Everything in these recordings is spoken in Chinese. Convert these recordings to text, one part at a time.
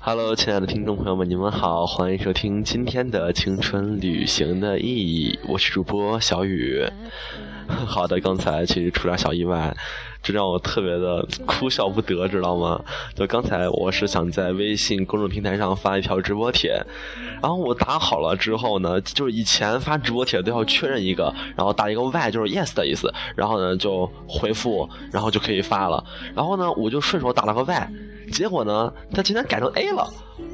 Hello，亲爱的听众朋友们，你们好，欢迎收听今天的青春旅行的意义，我是主播小雨。好的，刚才其实出点小意外，这让我特别的哭笑不得，知道吗？就刚才我是想在微信公众平台上发一条直播帖，然后我打好了之后呢，就是以前发直播帖都要确认一个，然后打一个 Y 就是 Yes 的意思，然后呢就回复，然后就可以发了。然后呢，我就顺手打了个 Y，结果呢，他竟然改成 A 了，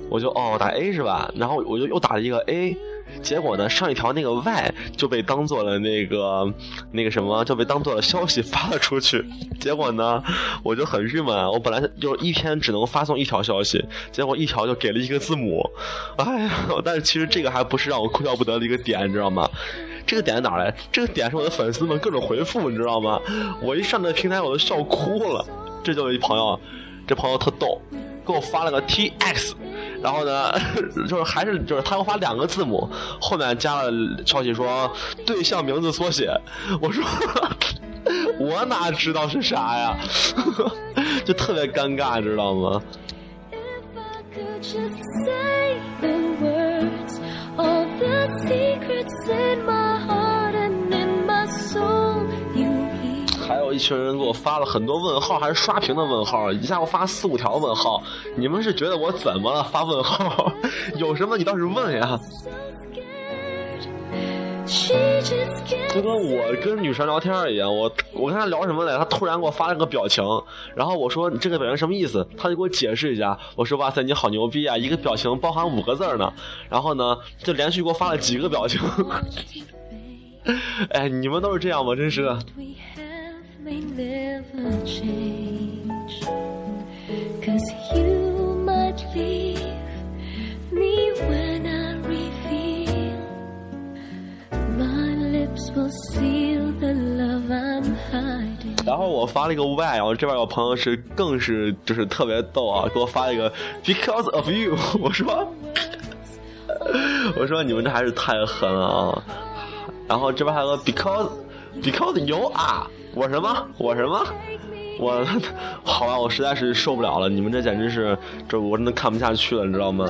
我就哦打 A 是吧？然后我就又打了一个 A。结果呢，上一条那个 Y 就被当做了那个那个什么，就被当做了消息发了出去。结果呢，我就很郁闷，我本来就一天只能发送一条消息，结果一条就给了一个字母。哎呀，但是其实这个还不是让我哭笑不得的一个点，你知道吗？这个点在哪来？这个点是我的粉丝们各种回复，你知道吗？我一上这平台我都笑哭了。这就一朋友，这朋友特逗。给我发了个 T X，然后呢，就是还是就是他们发两个字母，后面加了消息说对象名字缩写。我说 我哪知道是啥呀？就特别尴尬，知道吗？一群人给我发了很多问号，还是刷屏的问号，一下我发四五条问号。你们是觉得我怎么了？发问号？有什么你倒是问呀？就跟我跟女神聊天一样，我我跟她聊什么来？她突然给我发了个表情，然后我说你这个表情什么意思？她就给我解释一下。我说哇塞，你好牛逼啊！一个表情包含五个字呢。然后呢，就连续给我发了几个表情。哎，你们都是这样吗？真是的。May never change. Cause you might leave me when I reveal my lips will seal the love I'm hiding. 然后我发了一个 Y，然后这边有朋友是更是就是特别逗啊，给我发了一个 Because of you，我说我说你们这还是太狠了啊！然后这边还有个 Because Because you are。我什么？我什么？我 好吧，我实在是受不了了！你们这简直是，这我真的看不下去了，你知道吗？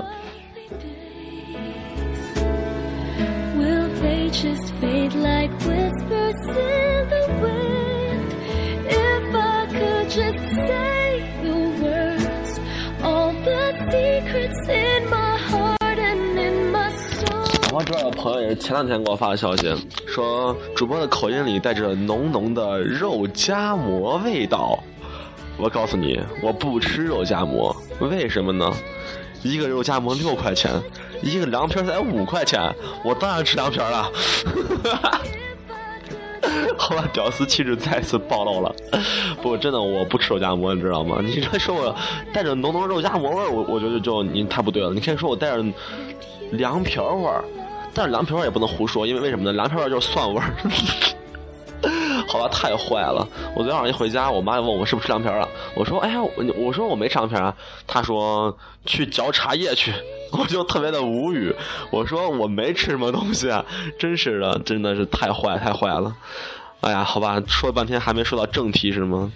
我这有朋友也是前两天给我发的消息，说主播的口音里带着浓浓的肉夹馍味道。我告诉你，我不吃肉夹馍，为什么呢？一个肉夹馍六块钱，一个凉皮才五块钱，我当然吃凉皮了。好吧，屌丝气质再次暴露了。不，真的我不吃肉夹馍，你知道吗？你这说我带着浓浓肉夹馍味儿，我我觉得就你太不对了。你可以说我带着凉皮味儿。但是凉皮儿也不能胡说，因为为什么呢？凉皮儿就是蒜味儿。好吧，太坏了！我昨天晚上一回家，我妈就问我是不是吃凉皮了。我说：“哎呀，我说我没吃凉皮啊。”她说：“去嚼茶叶去。”我就特别的无语。我说：“我没吃什么东西啊！”真是的，真的是太坏太坏了。哎呀，好吧，说了半天还没说到正题是吗？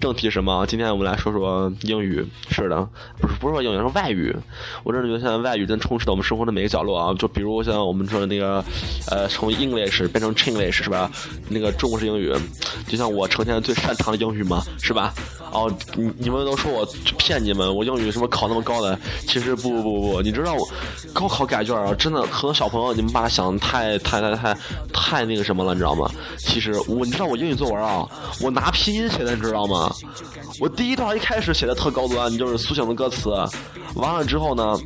正题什么？今天我们来说说英语。是的，不是不是说英语，是外语。我真的觉得现在外语真充斥到我们生活的每个角落啊！就比如像我们说的那个，呃，从 English 变成 Chinglish 是吧？那个中国式英语，就像我成天最擅长的英语嘛，是吧？哦，你你们都说我骗你们，我英语什么考那么高的？其实不不不不，你知道我高考改卷啊，真的很多小朋友你们把它想的太太太太太那个什么了，你知道吗？其实我你知道我英语作文啊，我拿拼音写的，你知道吗？我第一段一开始写的特高端，就是苏醒的歌词，完了之后呢，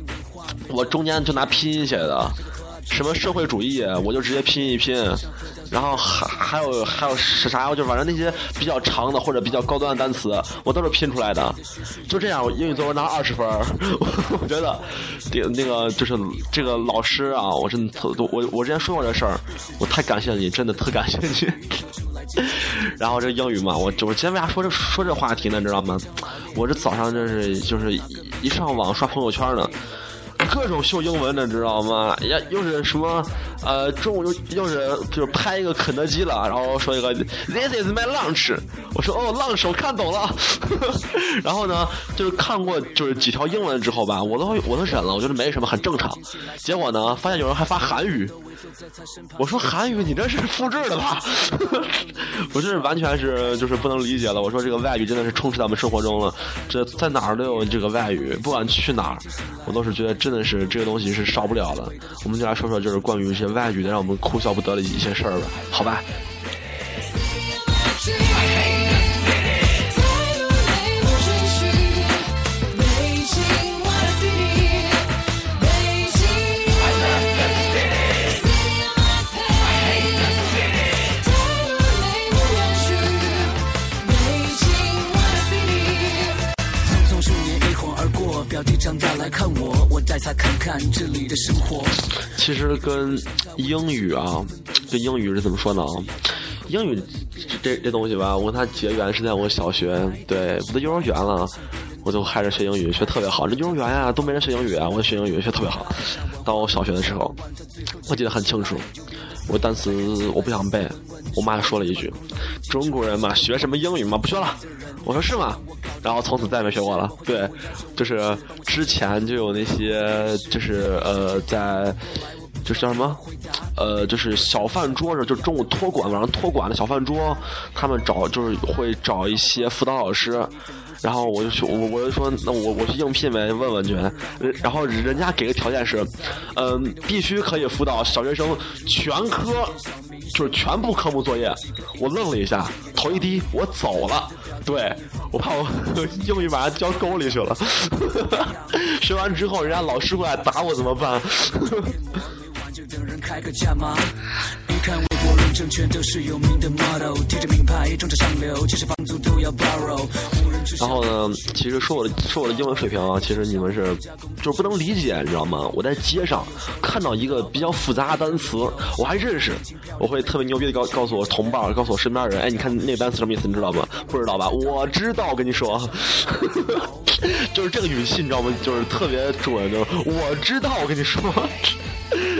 我中间就拿拼音写的，什么社会主义，我就直接拼一拼，然后还还有还有是啥，就反正那些比较长的或者比较高端的单词，我都是拼出来的，就这样，我英语作文拿二十分，我觉得，那个就是这个老师啊，我真的特我我之前说过这事儿，我太感谢你，真的特感谢你。然后这英语嘛，我就我今天为啥说这说这话题呢？你知道吗？我这早上这是就是一上网刷朋友圈呢，各种秀英文的，知道吗？呀，又是什么呃，中午又又是就是拍一个肯德基了，然后说一个 This is my lunch，我说哦，lunch 我看懂了。然后呢，就是看过就是几条英文之后吧，我都我都忍了，我觉得没什么，很正常。结果呢，发现有人还发韩语。我说韩语，你这是复制的吧？我是完全是就是不能理解了。我说这个外语真的是充斥在我们生活中了，这在哪儿都有这个外语，不管去哪儿，我都是觉得真的是这个东西是少不了的。我们就来说说就是关于一些外语的让我们哭笑不得的一些事儿吧，好吧？其实跟英语啊，跟英语是怎么说呢？英语这这东西吧，我跟他结缘是在我小学，对，我都幼儿园了，我就开始学英语，学特别好。这幼儿园呀，都没人学英语啊，我学英语学特别好。到我小学的时候，我记得很清楚，我单词我不想背，我妈说了一句：“中国人嘛，学什么英语嘛，不学了。”我说是吗？然后从此再也没学过了。对，就是之前就有那些，就是呃，在就是叫什么，呃，就是小饭桌上，就中午托管晚上托管的小饭桌，他们找就是会找一些辅导老师。然后我就去，我我就说，那我我去应聘呗，问问去。然后人家给的条件是，嗯，必须可以辅导小学生全科，就是全部科目作业。我愣了一下，头一低，我走了。对我怕我英语把它交沟里去了。学完之后，人家老师过来打我怎么办？证券都是有名的 model，提着名牌，装着上流，其实房租都要 borrow。然后呢，其实说我的说我的英文水平啊，其实你们是就是不能理解，你知道吗？我在街上看到一个比较复杂的单词，我还认识，我会特别牛逼的告告诉我同伴，告诉我身边的人，哎，你看那个单词什么意思？你知道吗？不知道吧？我知道，我跟你说，就是这个语气，你知道吗？就是特别准，就是我知道，我跟你说。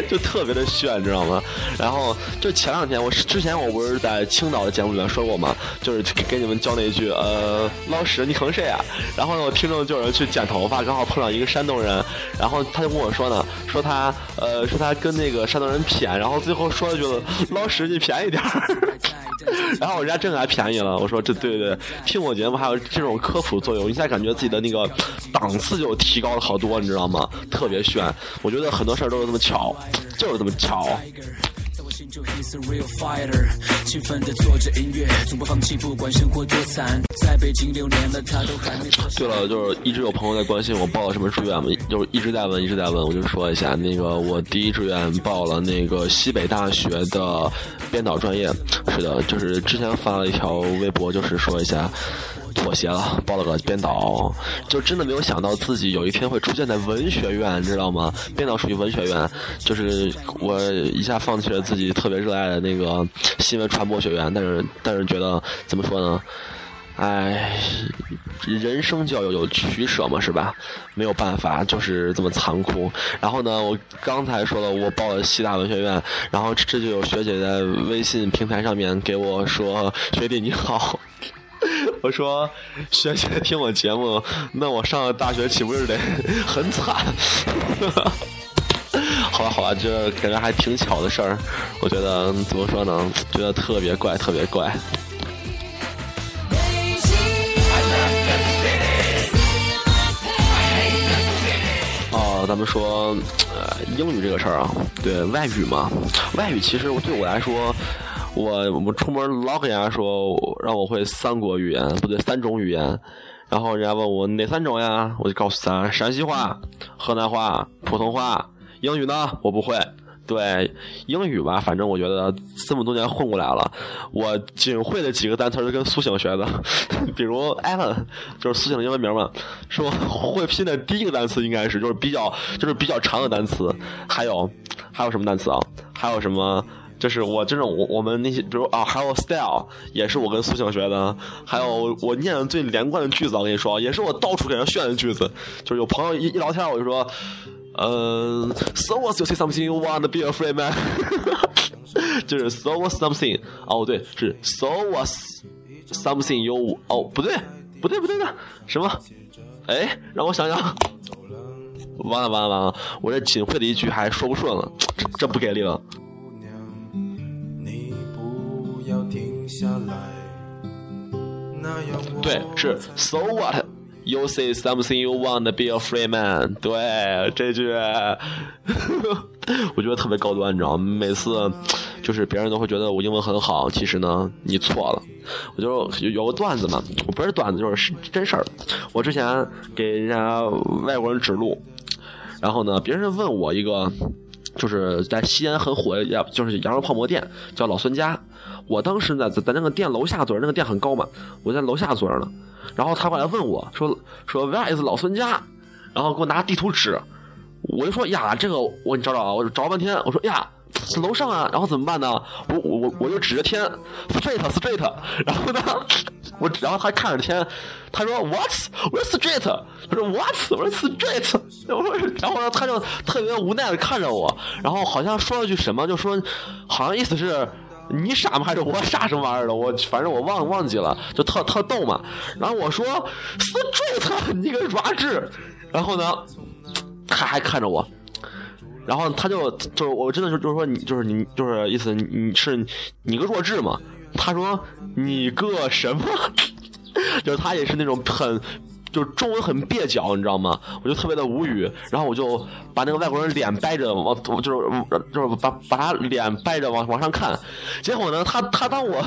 就特别的炫，你知道吗？然后就前两天，我之前我不是在青岛的节目里面说过吗？就是给你们教那一句，呃，老师你坑谁啊？然后呢，我听众就有人去剪头发，刚好碰到一个山东人，然后他就跟我说呢，说他呃，说他跟那个山东人谝，然后最后说了句老师你便宜点儿。然后人家真的还便宜了，我说这对对，听我节目还有这种科普作用，一下感觉自己的那个档次就提高了好多，你知道吗？特别炫，我觉得很多事儿都是这么巧，就是这么巧。对了，就是一直有朋友在关心我报了什么志愿嘛，就一直在问，一直在问，我就说一下，那个我第一志愿报了那个西北大学的编导专业，是的，就是之前发了一条微博，就是说一下。妥协了，报了个编导，就真的没有想到自己有一天会出现在文学院，知道吗？编导属于文学院，就是我一下放弃了自己特别热爱的那个新闻传播学院，但是但是觉得怎么说呢？哎，人生就要有有取舍嘛，是吧？没有办法，就是这么残酷。然后呢，我刚才说了，我报了西大文学院，然后这就有学姐在微信平台上面给我说：“学弟你好。”我说，学姐听我节目，那我上了大学岂不是得很惨？好吧，好吧，这感觉还挺巧的事儿。我觉得怎么说呢？觉得特别怪，特别怪。哦，咱们说，呃，英语这个事儿啊，对外语嘛，外语其实对我来说。我我出门老跟人家说让我会三国语言，不对，三种语言。然后人家问我哪三种呀？我就告诉他：陕西话、河南话、普通话。英语呢？我不会。对英语吧，反正我觉得这么多年混过来了，我仅会的几个单词是跟苏醒学的，比如 Alan，就是苏醒的英文名嘛。是我会拼的第一个单词应该是就是比较就是比较长的单词。还有还有什么单词啊？还有什么？就是我这种我我们那些，比如啊，还有 style 也是我跟苏醒学的，还有我念的最连贯的句子，我跟你说，也是我到处给人炫的句子。就是有朋友一一聊天，我就说，嗯，So what you say something you want to be a free man？就是 So what something？哦，对，是 So what something you？哦，不对，不对，不对的，什么？哎，让我想想，完了完了完了，我这仅会的一句还说不顺了，这这不给力了。下来，对，是 So what you say something you want to be a free man？对，这句 我觉得特别高端，你知道吗？每次就是别人都会觉得我英文很好，其实呢你错了。我就有有个段子嘛，我不是段子，就是真事儿。我之前给人家外国人指路，然后呢，别人问我一个。就是在西安很火的，就是羊肉泡馍店，叫老孙家。我当时呢，在在那个店楼下坐着，那个店很高嘛，我在楼下坐着呢。然后他过来问我说：“说 Where is 老孙家？”然后给我拿地图纸，我就说：“呀，这个我你找找啊！”我找了半天，我说：“呀，楼上啊！”然后怎么办呢？我我我就指着天，straight straight。然后呢，我然后他看着天，他说 What？我说 Street。他说 What？我说 Street。我说，然后呢，他就特别无奈的看着我，然后好像说了句什么，就说好像意思是你傻吗？还是我傻什么玩意儿的？我反正我忘忘记了，就特特逗嘛。然后我说 Street，你个弱智。然后呢，他还看着我。然后他就就我真的是就是说你就是你就是意思你是你个弱智嘛？他说你个什么？就是他也是那种很，就是中文很蹩脚，你知道吗？我就特别的无语，然后我就把那个外国人脸掰着往，就是就是把把他脸掰着往往上看，结果呢，他他当我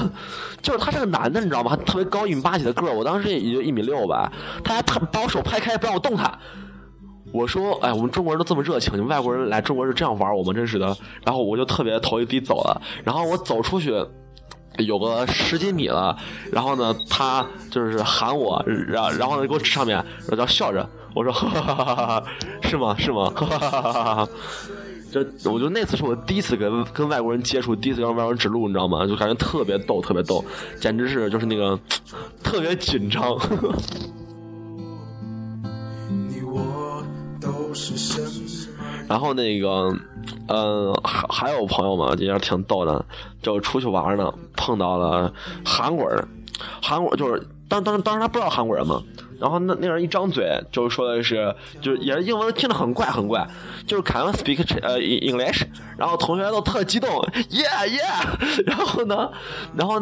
就是他是个男的，你知道吗？特别高一米八几的个儿，我当时也就一米六吧，他还把我手拍开不让我动他。我说，哎，我们中国人都这么热情，你们外国人来中国是这样玩我们真是的。然后我就特别头一低走了，然后我走出去。有个十几米了，然后呢，他就是喊我，然然后呢给我指上面，我就笑着，我说哈哈哈哈哈，是吗？是吗？哈哈哈哈哈。就我觉得那次是我第一次跟跟外国人接触，第一次让外国人指路，你知道吗？就感觉特别逗，特别逗，简直是就是那个 特别紧张。你我都是。然后那个，嗯，还还有朋友嘛，也挺逗的，就出去玩呢，碰到了韩国人，韩国就是当当当时他不知道韩国人嘛，然后那那人一张嘴就说的是，就是也是英文听着很怪很怪，就是 Can speak 呃 English？然后同学都特激动，Yeah Yeah，然后呢，然后。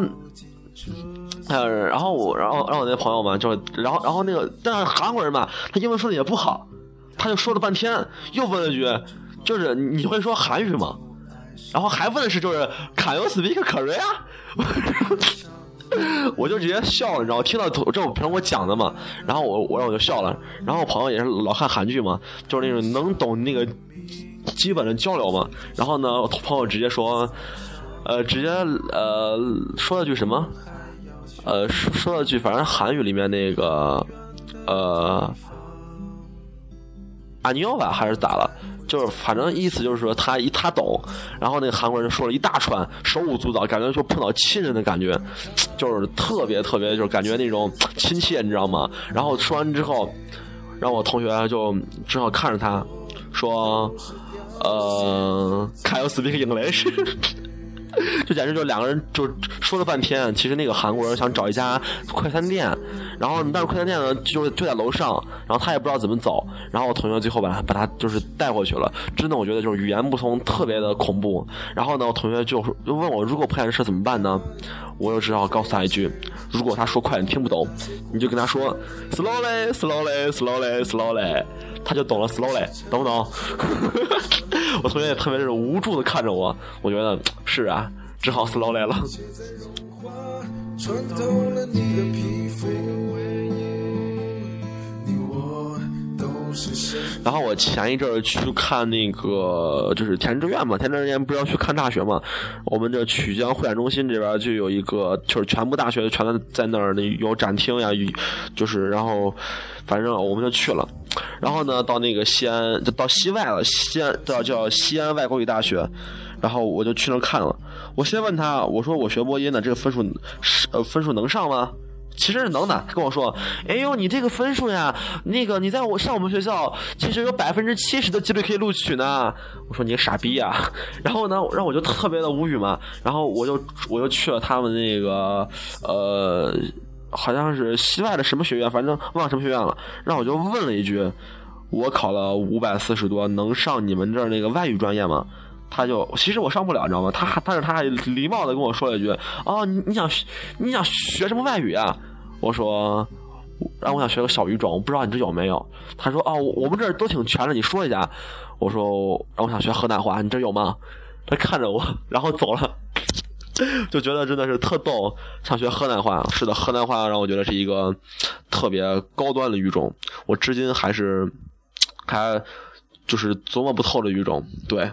呃，然后我，然后，然后我那朋友嘛，就，然后，然后那个，但是韩国人嘛，他英文说的也不好，他就说了半天，又问了句，就是你会说韩语吗？然后还问的是，就是 Can you speak Korea？我就直接笑了，你知道，听到这我平常我讲的嘛，然后我我我就笑了，然后我朋友也是老看韩剧嘛，就是那种能懂那个基本的交流嘛，然后呢，我朋友直接说，呃，直接呃说了句什么？呃，说了句，反正韩语里面那个，呃，阿妞吧，还是咋了？就是反正意思就是说他一他懂，然后那个韩国人说了一大串，手舞足蹈，感觉就碰到亲人的感觉，就是特别特别，就是感觉那种亲切，你知道吗？然后说完之后，让我同学就正好看着他说，呃，Can you speak English？就简直就两个人就说了半天，其实那个韩国人想找一家快餐店，然后但是快餐店呢就就在楼上，然后他也不知道怎么走，然后我同学最后把他把他就是带过去了。真的，我觉得就是语言不通特别的恐怖。然后呢，我同学就就问我，如果碰见这事怎么办呢？我就只好告诉他一句：如果他说快你听不懂，你就跟他说 slowly slowly slowly slowly，他就懂了 slowly，懂不懂？我同学也特别是无助的看着我，我觉得是啊，只好 slowly 了。然后我前一阵儿去看那个，就是填志愿嘛，填志愿不是要去看大学嘛？我们这曲江会展中心这边就有一个，就是全部大学全在那儿，有展厅呀，就是然后反正我们就去了。然后呢，到那个西安，就到西外了，西安叫叫西安外国语大学，然后我就去那儿看了。我先问他，我说我学播音的，这个分数是呃分数能上吗？其实是能的。他跟我说：“哎呦，你这个分数呀，那个你在我上我们学校，其实有百分之七十的几率可以录取呢。”我说：“你个傻逼呀！” 然后呢，让我就特别的无语嘛。然后我就我就去了他们那个呃，好像是西外的什么学院，反正忘了什么学院了。然后我就问了一句：“我考了五百四十多，能上你们这儿那个外语专业吗？”他就其实我上不了，你知道吗？他但是他还礼貌的跟我说了一句：“哦，你你想你想学什么外语啊？”我说：“让我想学个小语种，我不知道你这有没有。”他说：“哦，我们这儿都挺全的，你说一下。”我说：“让我想学河南话，你这有吗？”他看着我，然后走了，就觉得真的是特逗。想学河南话，是的，河南话让我觉得是一个特别高端的语种，我至今还是还就是琢磨不透的语种，对。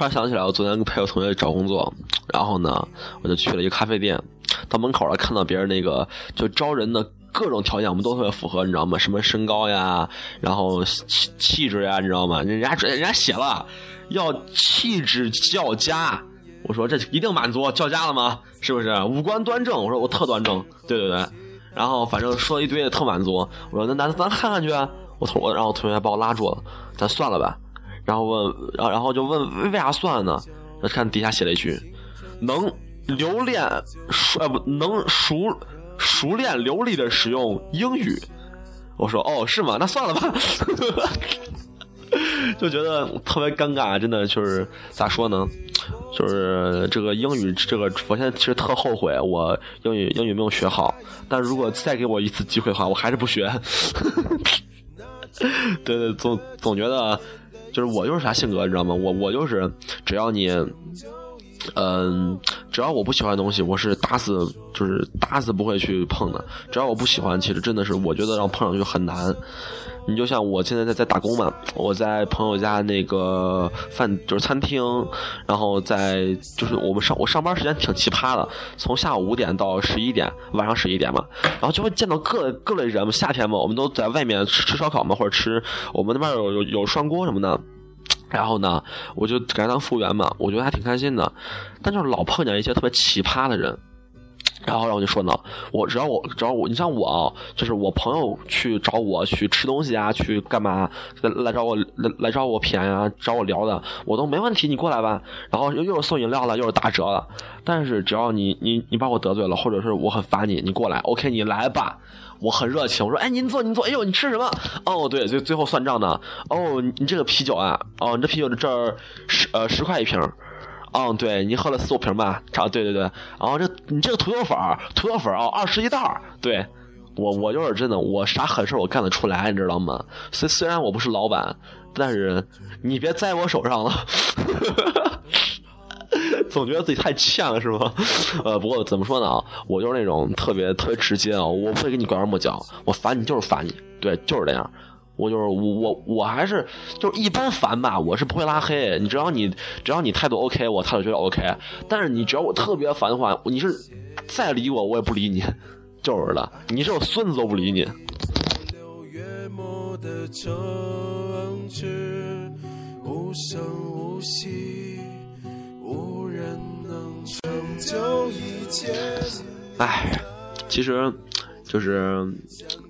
突然想起来，我昨天陪我同学找工作，然后呢，我就去了一个咖啡店，到门口了，看到别人那个就招人的各种条件，我们都特别符合，你知道吗？什么身高呀，然后气气质呀，你知道吗？人家人家写了要气质较佳，我说这一定满足，较佳了吗？是不是？五官端正，我说我特端正，对对对，然后反正说了一堆特满足，我说那咱咱看看去。我同我，然后同学把我拉住了，咱算了吧。然后问，然后然后就问为啥算呢？我看底下写了一句：能留恋熟呃不能熟熟练流利的使用英语。我说哦是吗？那算了吧。就觉得特别尴尬，真的就是咋说呢？就是这个英语，这个我现在其实特后悔，我英语英语没有学好。但如果再给我一次机会的话，我还是不学。对对，总总觉得就是我就是啥性格，你知道吗？我我就是只要你，嗯，只要我不喜欢的东西，我是打死就是打死不会去碰的。只要我不喜欢，其实真的是我觉得让碰上去很难。你就像我现在在在打工嘛，我在朋友家那个饭就是餐厅，然后在就是我们上我上班时间挺奇葩的，从下午五点到十一点，晚上十一点嘛，然后就会见到各各类人嘛，夏天嘛，我们都在外面吃吃烧烤嘛，或者吃我们那边有有有涮锅什么的，然后呢，我就给他当服务员嘛，我觉得还挺开心的，但就是老碰见一些特别奇葩的人。然后，然后就说呢，我只要我只要我，你像我啊，就是我朋友去找我去吃东西啊，去干嘛来来找我来来找我谝啊，找我聊的，我都没问题，你过来吧。然后又又是送饮料了，又是打折了。但是只要你你你把我得罪了，或者是我很烦你，你过来，OK，你来吧，我很热情。我说，哎，您坐您坐，哎呦，你吃什么？哦，对，最最后算账呢。哦，你这个啤酒啊，哦，你这啤酒这儿十呃十块一瓶。嗯，对你喝了四五瓶吧？差对对对。然后这你这个土豆粉儿，土豆粉儿啊，二十一袋儿。对，我我就是真的，我啥狠事我干得出来，你知道吗？虽虽然我不是老板，但是你别栽我手上了。总觉得自己太欠了是吗？呃，不过怎么说呢啊，我就是那种特别特别直接啊，我不会跟你拐弯抹角，我烦你就是烦你，对，就是这样。我就是我我我还是就是一般烦吧，我是不会拉黑你，只要你只要你态度 OK，我态度觉得 OK。但是你只要我特别烦的话，你是再理我我也不理你，就是的，你是我孙子都不理你。哎，其实就是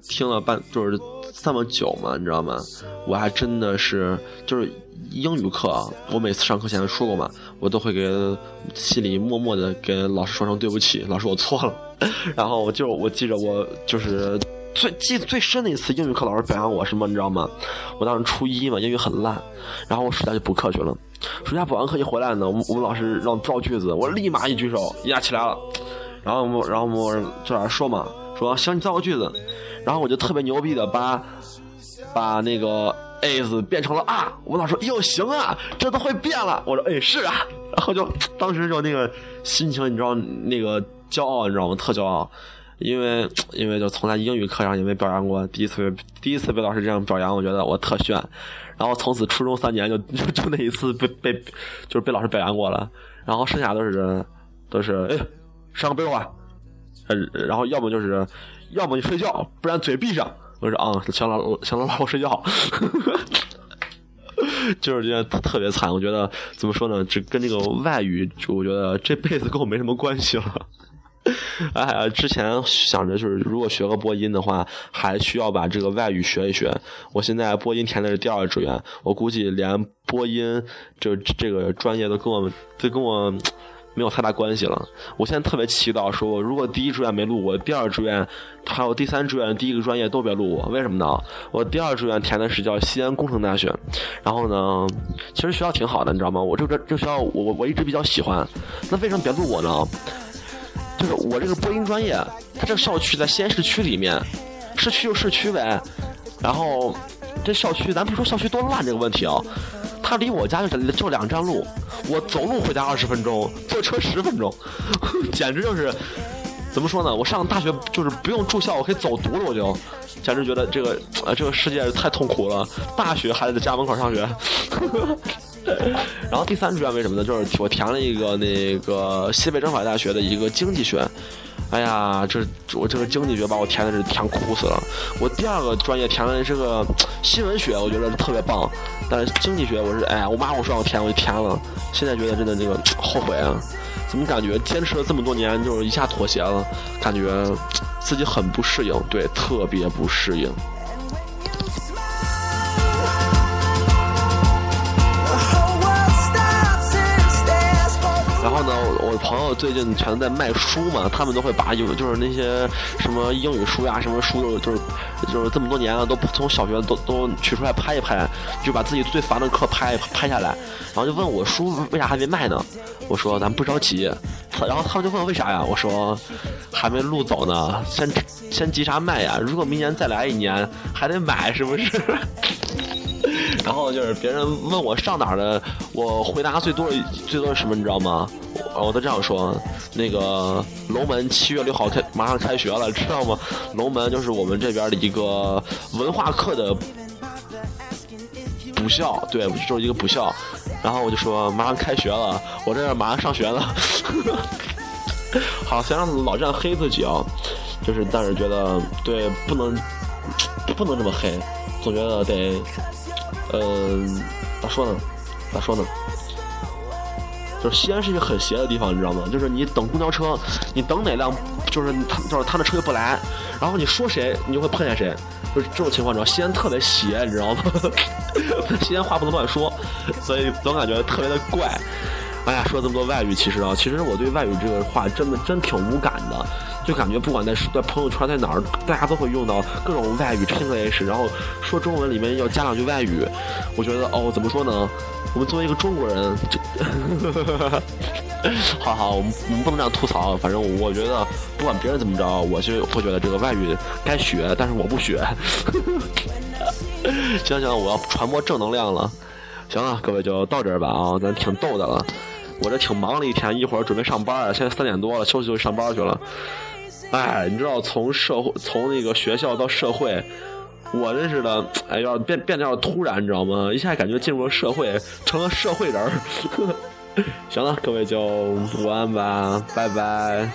听了半就是。这么久嘛，你知道吗？我还真的是就是英语课，我每次上课前说过嘛，我都会给心里默默的给老师说声对不起，老师我错了。然后我就我记着我就是最记最深的一次英语课，老师表扬我什么，你知道吗？我当时初一嘛，英语很烂，然后我暑假就补课去了。暑假补完课一回来呢，我们老师让造句子，我立马一举手，一下起来了。然后我然后我就在那说嘛，说行，你造个句子。然后我就特别牛逼的把把那个 is 变成了啊，我老师说哟行啊，这都会变了。我说哎是啊，然后就当时就那个心情，你知道那个骄傲，你知道吗？特骄傲，因为因为就从来英语课上也没表扬过，第一次第一次被老师这样表扬，我觉得我特炫。然后从此初中三年就就就那一次被被就是被老师表扬过了。然后剩下都是都是哎，上个被窝啊，然后要么就是要么你睡觉，不然嘴闭上。我说啊，行了，行了，我睡觉。就是觉得特别惨，我觉得怎么说呢？这跟这个外语，我觉得这辈子跟我没什么关系了。哎呀，之前想着就是如果学个播音的话，还需要把这个外语学一学。我现在播音填的是第二志愿，我估计连播音就这个专业都跟我都跟我没有太大关系了。我现在特别祈祷说我，如果第一志愿没录我，第二志愿还有第三志愿第一个专业都别录我。为什么呢？我第二志愿填的是叫西安工程大学，然后呢，其实学校挺好的，你知道吗？我这个这学校我我我一直比较喜欢，那为什么别录我呢？就是我这个播音专业，它这个校区在西安市区里面，市区就市区呗。然后这校区，咱不说校区多烂这个问题啊，它离我家就就两站路，我走路回家二十分钟，坐车十分钟，简直就是怎么说呢？我上大学就是不用住校，我可以走读了，我就简直觉得这个呃这个世界太痛苦了。大学还得在家门口上学。然后第三志愿为什么呢？就是我填了一个那个西北政法大学的一个经济学。哎呀，这我这个经济学把我填的是填哭死了。我第二个专业填的是个新闻学，我觉得特别棒。但是经济学我是哎呀，我妈我说让我填我就填了。现在觉得真的这个后悔啊！怎么感觉坚持了这么多年，就是一下妥协了？感觉自己很不适应，对，特别不适应。我朋友最近全在卖书嘛，他们都会把有就是那些什么英语书呀，什么书就是就是这么多年了，都从小学都都取出来拍一拍，就把自己最烦的课拍拍下来，然后就问我书为啥还没卖呢？我说咱不着急，然后他们就问为啥呀？我说还没录走呢，先先急啥卖呀？如果明年再来一年，还得买是不是？然后就是别人问我上哪儿的，我回答最多最多是什么，你知道吗？我都这样说，那个龙门七月六号开马上开学了，知道吗？龙门就是我们这边的一个文化课的补校，对，就是一个补校。然后我就说马上开学了，我这马上上学了。好，虽然老这样黑自己啊，就是但是觉得对，不能不能这么黑，总觉得得。嗯，咋说呢？咋说呢？就是西安是一个很邪的地方，你知道吗？就是你等公交车，你等哪辆，就是他，就是他的车又不来，然后你说谁，你就会碰见谁，就是这种情况，你知道西安特别邪，你知道吗？西安话不能乱说，所以总感觉特别的怪。哎呀，说这么多外语，其实啊，其实我对外语这个话真的真挺无感的。就感觉不管在在朋友圈在哪儿，大家都会用到各种外语 English，然后说中文里面要加两句外语。我觉得哦，怎么说呢？我们作为一个中国人，就 好好，我们我们不能这样吐槽。反正我觉得不管别人怎么着，我就会觉得这个外语该学，但是我不学。行行，我要传播正能量了。行了，各位就到这儿吧啊，咱挺逗的了。我这挺忙了一天，一会儿准备上班啊，现在三点多了，休息就上班去了。哎，你知道从社会从那个学校到社会，我认识的哎，要变变得要突然，你知道吗？一下感觉进入了社会，成了社会人儿。行了，各位就晚安吧，拜拜。